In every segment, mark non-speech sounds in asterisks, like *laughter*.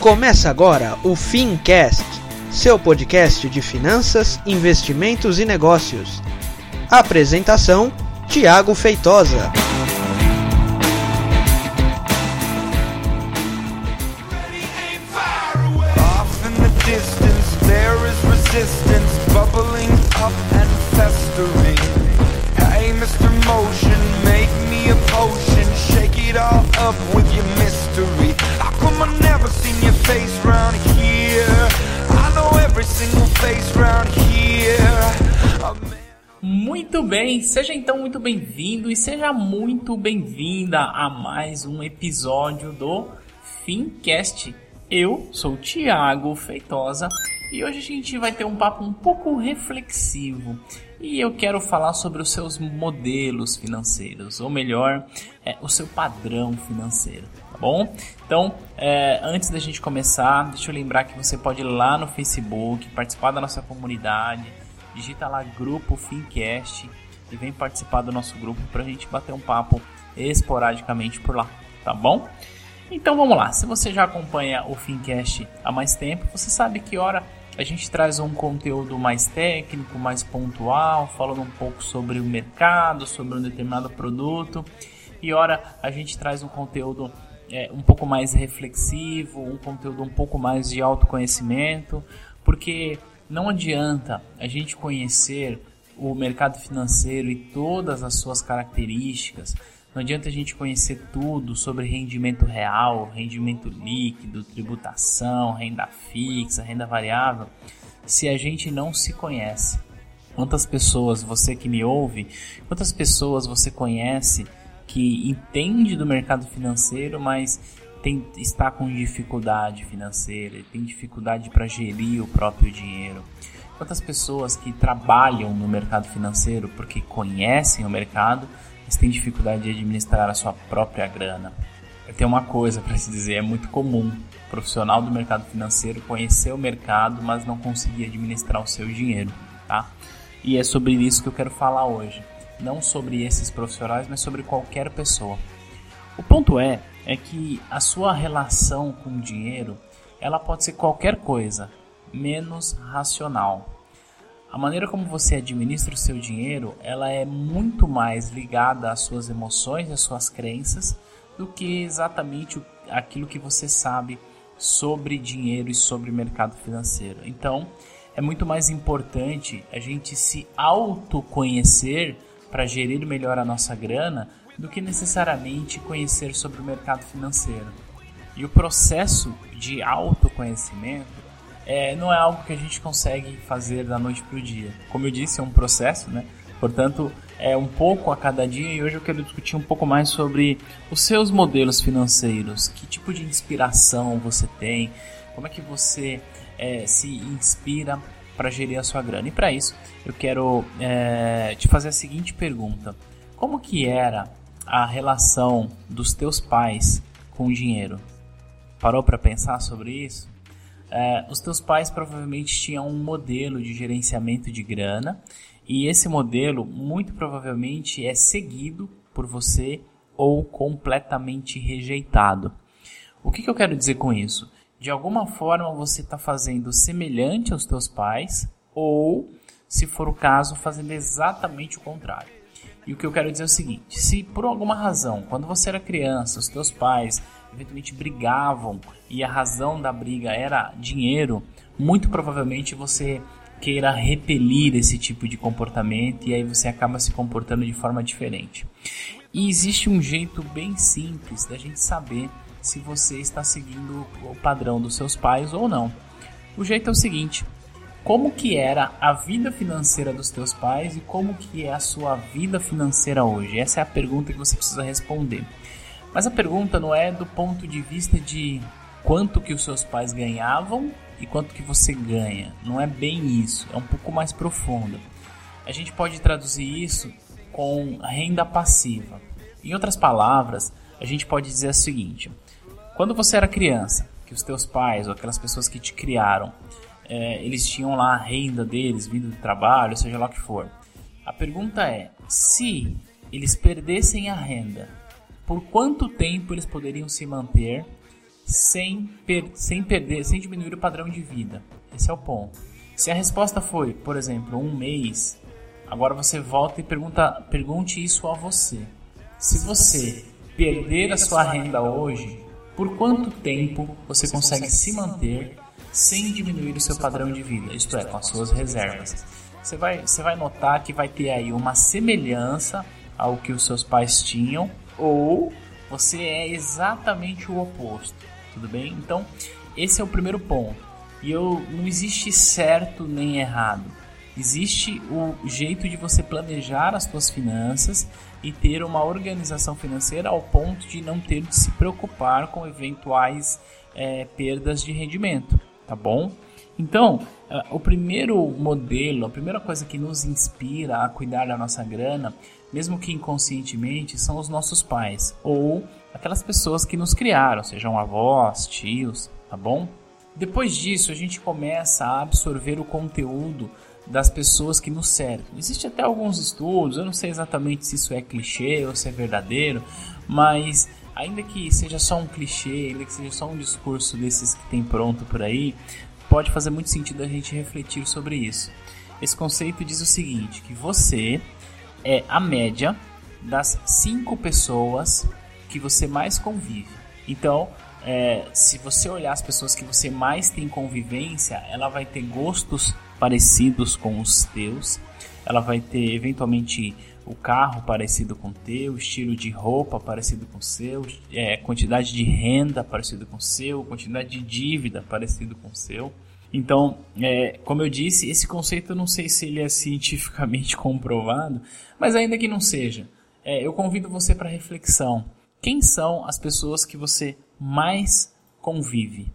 Começa agora o Fincast, seu podcast de finanças, investimentos e negócios. Apresentação: Tiago Feitosa. Motion, make me a potion, shake it all up with your mystery. Face round here? I know every single face round here. Muito bem, seja então muito bem-vindo e seja muito bem-vinda a mais um episódio do Fincast. Eu sou o Thiago Feitosa e hoje a gente vai ter um papo um pouco reflexivo e eu quero falar sobre os seus modelos financeiros, ou melhor, é, o seu padrão financeiro, tá bom? Então, é, antes da gente começar, deixa eu lembrar que você pode ir lá no Facebook, participar da nossa comunidade, digita lá grupo Fincast e vem participar do nosso grupo para a gente bater um papo esporadicamente por lá, tá bom? Então vamos lá, se você já acompanha o Fincast há mais tempo, você sabe que hora a gente traz um conteúdo mais técnico, mais pontual, falando um pouco sobre o mercado, sobre um determinado produto, e hora a gente traz um conteúdo é, um pouco mais reflexivo, um conteúdo um pouco mais de autoconhecimento, porque não adianta a gente conhecer o mercado financeiro e todas as suas características, não adianta a gente conhecer tudo sobre rendimento real, rendimento líquido, tributação, renda fixa, renda variável, se a gente não se conhece. Quantas pessoas você que me ouve, quantas pessoas você conhece que entende do mercado financeiro, mas tem, está com dificuldade financeira, tem dificuldade para gerir o próprio dinheiro? Quantas pessoas que trabalham no mercado financeiro porque conhecem o mercado, mas têm dificuldade de administrar a sua própria grana? Eu tenho uma coisa para te dizer, é muito comum o profissional do mercado financeiro conhecer o mercado, mas não conseguir administrar o seu dinheiro, tá? E é sobre isso que eu quero falar hoje. Não sobre esses profissionais, mas sobre qualquer pessoa. O ponto é, é que a sua relação com o dinheiro, ela pode ser qualquer coisa, menos racional. A maneira como você administra o seu dinheiro, ela é muito mais ligada às suas emoções, às suas crenças, do que exatamente aquilo que você sabe sobre dinheiro e sobre mercado financeiro. Então, é muito mais importante a gente se autoconhecer para gerir melhor a nossa grana do que necessariamente conhecer sobre o mercado financeiro. E o processo de autoconhecimento é, não é algo que a gente consegue fazer da noite para o dia. Como eu disse, é um processo, né? Portanto, é um pouco a cada dia e hoje eu quero discutir um pouco mais sobre os seus modelos financeiros. Que tipo de inspiração você tem? Como é que você é, se inspira para gerir a sua grana? E para isso, eu quero é, te fazer a seguinte pergunta: Como que era a relação dos teus pais com o dinheiro? Parou para pensar sobre isso? É, os teus pais provavelmente tinham um modelo de gerenciamento de grana e esse modelo muito provavelmente é seguido por você ou completamente rejeitado. O que, que eu quero dizer com isso? De alguma forma você está fazendo semelhante aos teus pais ou, se for o caso, fazendo exatamente o contrário. E o que eu quero dizer é o seguinte: se por alguma razão, quando você era criança, os teus pais eventualmente brigavam e a razão da briga era dinheiro, muito provavelmente você queira repelir esse tipo de comportamento e aí você acaba se comportando de forma diferente. E existe um jeito bem simples da gente saber se você está seguindo o padrão dos seus pais ou não. O jeito é o seguinte: como que era a vida financeira dos teus pais e como que é a sua vida financeira hoje? Essa é a pergunta que você precisa responder. Mas a pergunta não é do ponto de vista de quanto que os seus pais ganhavam e quanto que você ganha. Não é bem isso, é um pouco mais profundo. A gente pode traduzir isso com renda passiva. Em outras palavras, a gente pode dizer o seguinte: quando você era criança, que os teus pais ou aquelas pessoas que te criaram, é, eles tinham lá a renda deles vindo do trabalho, seja lá o que for. A pergunta é: se eles perdessem a renda, por quanto tempo eles poderiam se manter sem, per sem perder, sem diminuir o padrão de vida. Esse é o ponto. Se a resposta foi, por exemplo, um mês, agora você volta e pergunta, pergunte isso a você. Se você perder a sua renda hoje, por quanto tempo você consegue se manter sem diminuir o seu padrão de vida, isto é, com as suas reservas? Você vai, você vai notar que vai ter aí uma semelhança ao que os seus pais tinham, ou você é exatamente o oposto, tudo bem? Então, esse é o primeiro ponto. E eu, não existe certo nem errado. Existe o jeito de você planejar as suas finanças e ter uma organização financeira ao ponto de não ter de se preocupar com eventuais é, perdas de rendimento, tá bom? Então, o primeiro modelo, a primeira coisa que nos inspira a cuidar da nossa grana, mesmo que inconscientemente, são os nossos pais ou aquelas pessoas que nos criaram, sejam avós, tios, tá bom? Depois disso, a gente começa a absorver o conteúdo das pessoas que nos cercam. Existe até alguns estudos, eu não sei exatamente se isso é clichê ou se é verdadeiro, mas ainda que seja só um clichê, ainda que seja só um discurso desses que tem pronto por aí, pode fazer muito sentido a gente refletir sobre isso. Esse conceito diz o seguinte, que você é a média das cinco pessoas que você mais convive. Então, é, se você olhar as pessoas que você mais tem convivência, ela vai ter gostos parecidos com os teus, ela vai ter eventualmente o carro parecido com o teu, estilo de roupa parecido com o seu, é, quantidade de renda parecido com o seu, quantidade de dívida parecido com o seu. Então, é, como eu disse, esse conceito eu não sei se ele é cientificamente *laughs* comprovado, mas ainda que não seja, é, eu convido você para reflexão. Quem são as pessoas que você mais convive?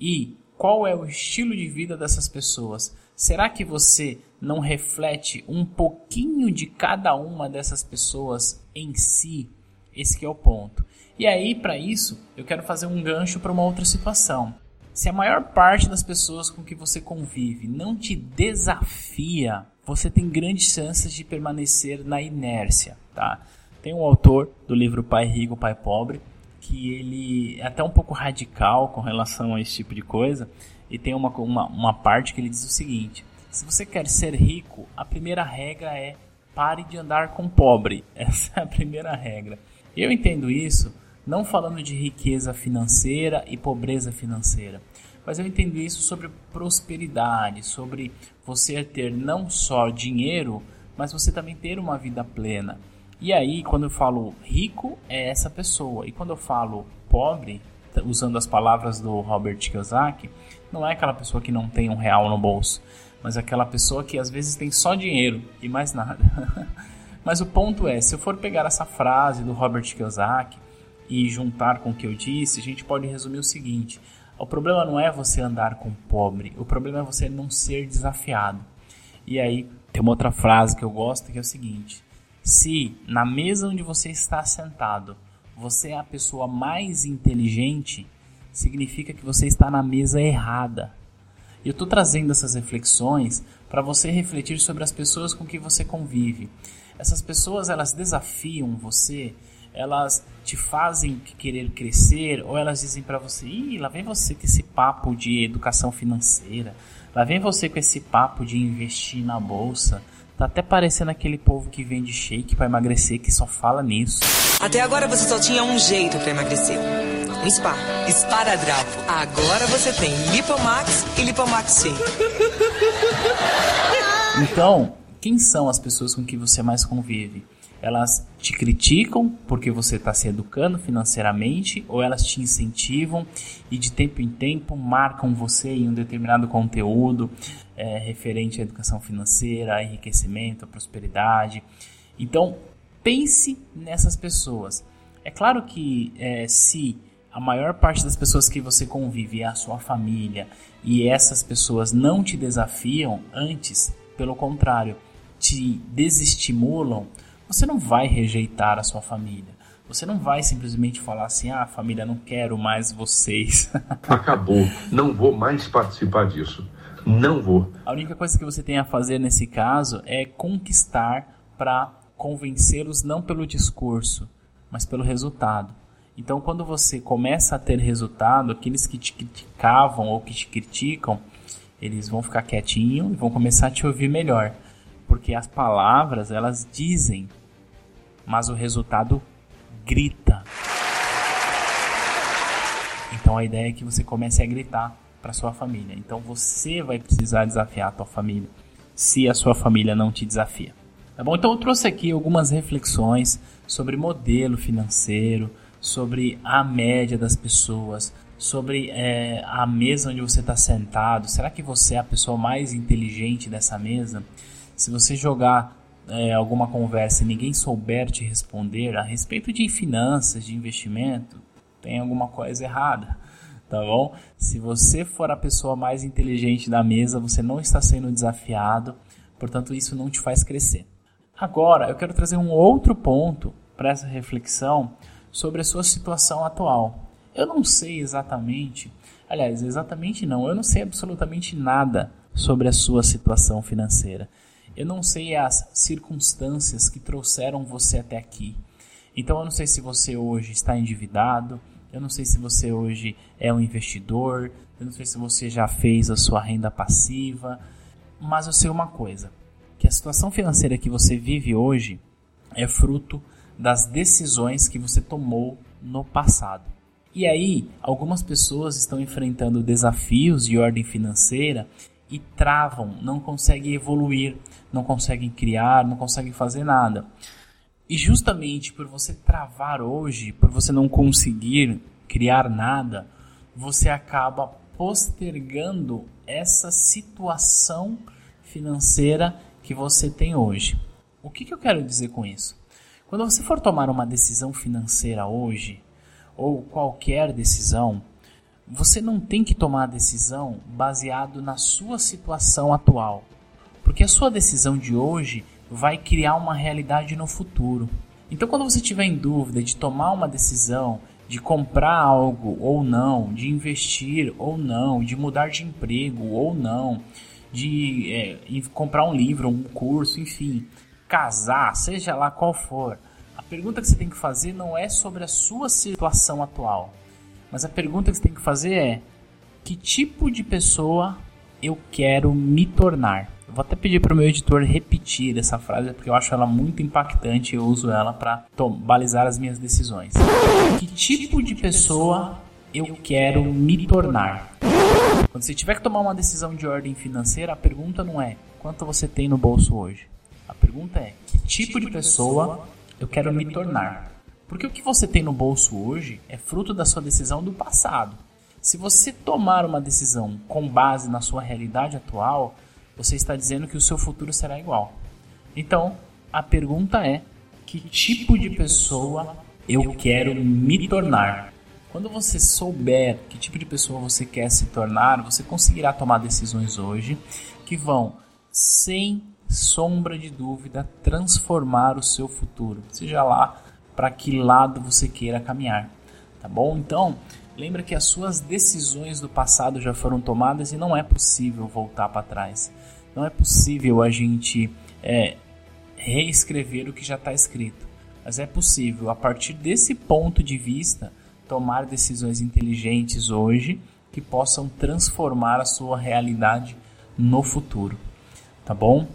E qual é o estilo de vida dessas pessoas? Será que você não reflete um pouquinho de cada uma dessas pessoas em si? Esse é o ponto. E aí, para isso, eu quero fazer um gancho para uma outra situação. Se a maior parte das pessoas com que você convive não te desafia, você tem grandes chances de permanecer na inércia, tá? Tem um autor do livro Pai Rico, Pai Pobre, que ele é até um pouco radical com relação a esse tipo de coisa. E tem uma, uma, uma parte que ele diz o seguinte: se você quer ser rico, a primeira regra é pare de andar com pobre. *laughs* Essa é a primeira regra. Eu entendo isso não falando de riqueza financeira e pobreza financeira, mas eu entendo isso sobre prosperidade, sobre você ter não só dinheiro, mas você também ter uma vida plena. E aí, quando eu falo rico, é essa pessoa. E quando eu falo pobre, usando as palavras do Robert Kiyosaki, não é aquela pessoa que não tem um real no bolso, mas aquela pessoa que às vezes tem só dinheiro e mais nada. *laughs* mas o ponto é, se eu for pegar essa frase do Robert Kiyosaki e juntar com o que eu disse, a gente pode resumir o seguinte: o problema não é você andar com pobre, o problema é você não ser desafiado. E aí tem uma outra frase que eu gosto que é o seguinte: se na mesa onde você está sentado você é a pessoa mais inteligente, significa que você está na mesa errada. Eu estou trazendo essas reflexões para você refletir sobre as pessoas com que você convive. Essas pessoas elas desafiam você, elas te fazem querer crescer ou elas dizem para você: Ih, lá vem você com esse papo de educação financeira, lá vem você com esse papo de investir na bolsa. Tá até parecendo aquele povo que vende shake para emagrecer que só fala nisso. Até agora você só tinha um jeito para emagrecer. Um spa. Esparadrapo. Agora você tem Lipomax e Lipomax Sim. Então, quem são as pessoas com que você mais convive? Elas te criticam porque você está se educando financeiramente ou elas te incentivam e de tempo em tempo marcam você em um determinado conteúdo é, referente à educação financeira, enriquecimento, prosperidade. Então, pense nessas pessoas. É claro que é, se a maior parte das pessoas que você convive é a sua família e essas pessoas não te desafiam antes, pelo contrário, te desestimulam, você não vai rejeitar a sua família. Você não vai simplesmente falar assim: ah, família, não quero mais vocês. *laughs* Acabou, não vou mais participar disso. Não vou. A única coisa que você tem a fazer nesse caso é conquistar para convencê-los não pelo discurso, mas pelo resultado. Então, quando você começa a ter resultado, aqueles que te criticavam ou que te criticam, eles vão ficar quietinho e vão começar a te ouvir melhor, porque as palavras elas dizem, mas o resultado grita. Então a ideia é que você comece a gritar para sua família. Então você vai precisar desafiar a tua família, se a sua família não te desafia. Tá bom? Então eu trouxe aqui algumas reflexões sobre modelo financeiro, sobre a média das pessoas, sobre é, a mesa onde você está sentado. Será que você é a pessoa mais inteligente dessa mesa? Se você jogar é, alguma conversa e ninguém souber te responder a respeito de finanças, de investimento, tem alguma coisa errada, *laughs* tá bom? Se você for a pessoa mais inteligente da mesa, você não está sendo desafiado, portanto, isso não te faz crescer. Agora, eu quero trazer um outro ponto para essa reflexão sobre a sua situação atual. Eu não sei exatamente, aliás, exatamente não, eu não sei absolutamente nada sobre a sua situação financeira. Eu não sei as circunstâncias que trouxeram você até aqui. Então eu não sei se você hoje está endividado, eu não sei se você hoje é um investidor, eu não sei se você já fez a sua renda passiva, mas eu sei uma coisa, que a situação financeira que você vive hoje é fruto das decisões que você tomou no passado. E aí, algumas pessoas estão enfrentando desafios de ordem financeira e travam, não conseguem evoluir, não conseguem criar, não conseguem fazer nada. E justamente por você travar hoje, por você não conseguir criar nada, você acaba postergando essa situação financeira que você tem hoje. O que, que eu quero dizer com isso? Quando você for tomar uma decisão financeira hoje, ou qualquer decisão, você não tem que tomar a decisão baseado na sua situação atual, porque a sua decisão de hoje vai criar uma realidade no futuro. Então, quando você tiver em dúvida de tomar uma decisão, de comprar algo ou não, de investir ou não, de mudar de emprego ou não, de é, comprar um livro, um curso, enfim, casar, seja lá qual for, pergunta que você tem que fazer não é sobre a sua situação atual, mas a pergunta que você tem que fazer é: que tipo de pessoa eu quero me tornar? Eu vou até pedir para o meu editor repetir essa frase porque eu acho ela muito impactante e eu uso ela para balizar as minhas decisões. Que tipo de pessoa eu quero me tornar? Quando você tiver que tomar uma decisão de ordem financeira, a pergunta não é quanto você tem no bolso hoje. A pergunta é que tipo de pessoa eu quero me tornar. Porque o que você tem no bolso hoje é fruto da sua decisão do passado. Se você tomar uma decisão com base na sua realidade atual, você está dizendo que o seu futuro será igual. Então, a pergunta é: que tipo de pessoa eu quero me tornar? Quando você souber que tipo de pessoa você quer se tornar, você conseguirá tomar decisões hoje que vão sem sombra de dúvida, transformar o seu futuro, seja lá para que lado você queira caminhar, tá bom? Então, lembra que as suas decisões do passado já foram tomadas e não é possível voltar para trás. Não é possível a gente é, reescrever o que já está escrito, mas é possível, a partir desse ponto de vista, tomar decisões inteligentes hoje que possam transformar a sua realidade no futuro, tá bom?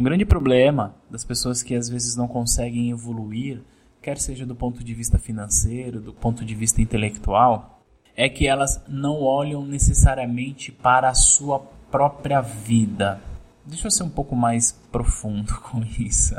Um grande problema das pessoas que às vezes não conseguem evoluir, quer seja do ponto de vista financeiro, do ponto de vista intelectual, é que elas não olham necessariamente para a sua própria vida. Deixa eu ser um pouco mais profundo *laughs* com isso.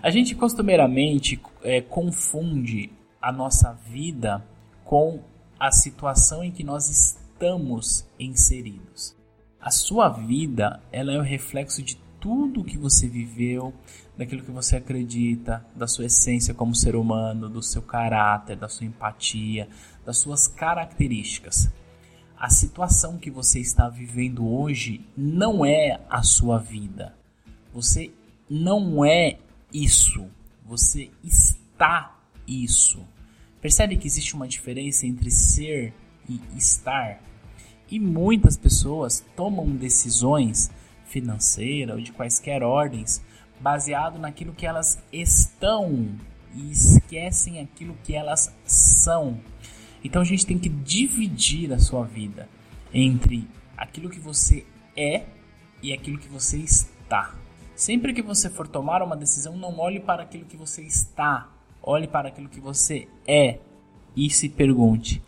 A gente costumeiramente é, confunde a nossa vida com a situação em que nós estamos inseridos. A sua vida ela é o reflexo de tudo que você viveu, daquilo que você acredita, da sua essência como ser humano, do seu caráter, da sua empatia, das suas características. A situação que você está vivendo hoje não é a sua vida. Você não é isso. Você está isso. Percebe que existe uma diferença entre ser e estar? E muitas pessoas tomam decisões financeira ou de quaisquer ordens, baseado naquilo que elas estão e esquecem aquilo que elas são. Então a gente tem que dividir a sua vida entre aquilo que você é e aquilo que você está. Sempre que você for tomar uma decisão, não olhe para aquilo que você está, olhe para aquilo que você é e se pergunte: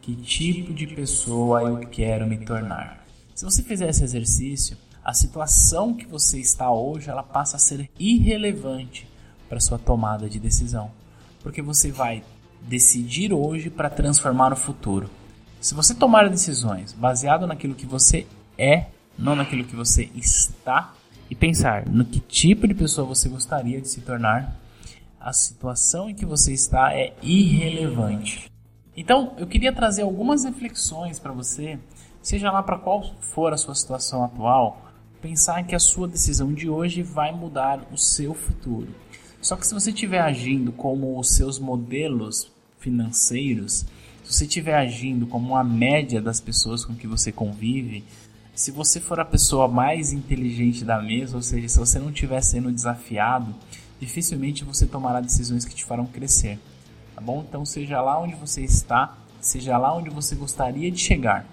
que tipo de pessoa eu quero me tornar? Se você fizer esse exercício, a situação que você está hoje ela passa a ser irrelevante para sua tomada de decisão, porque você vai decidir hoje para transformar o futuro. Se você tomar decisões baseado naquilo que você é, não naquilo que você está, e pensar no que tipo de pessoa você gostaria de se tornar, a situação em que você está é irrelevante. Então, eu queria trazer algumas reflexões para você, seja lá para qual for a sua situação atual, pensar que a sua decisão de hoje vai mudar o seu futuro. Só que se você estiver agindo como os seus modelos financeiros, se você estiver agindo como a média das pessoas com que você convive, se você for a pessoa mais inteligente da mesa, ou seja, se você não estiver sendo desafiado, dificilmente você tomará decisões que te farão crescer. Tá bom? Então, seja lá onde você está, seja lá onde você gostaria de chegar.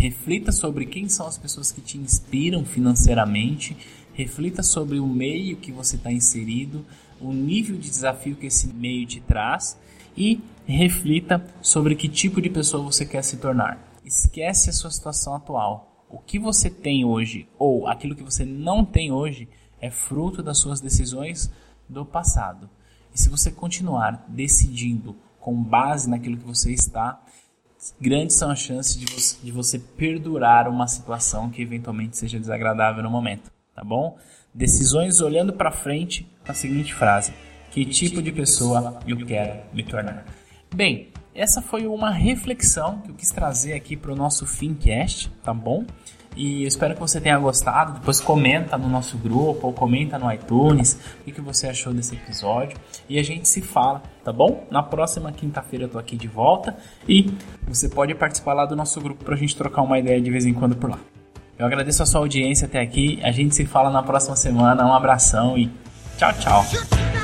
Reflita sobre quem são as pessoas que te inspiram financeiramente, reflita sobre o meio que você está inserido, o nível de desafio que esse meio te traz e reflita sobre que tipo de pessoa você quer se tornar. Esquece a sua situação atual. O que você tem hoje ou aquilo que você não tem hoje é fruto das suas decisões do passado. E se você continuar decidindo com base naquilo que você está, grandes são as chances de você, de você perdurar uma situação que eventualmente seja desagradável no momento, tá bom? Decisões olhando para frente com a seguinte frase: Que tipo de pessoa eu quero me tornar? Bem, essa foi uma reflexão que eu quis trazer aqui para o nosso Fincast, tá bom? E espero que você tenha gostado. Depois comenta no nosso grupo ou comenta no iTunes o que, você achou desse episódio. E a gente se fala, tá bom? Na próxima quinta-feira eu tô aqui de volta e você pode participar lá do nosso grupo para a gente trocar uma ideia de vez em quando por lá. Eu agradeço a sua audiência até aqui. A gente se fala na próxima semana. Um abração e tchau, tchau.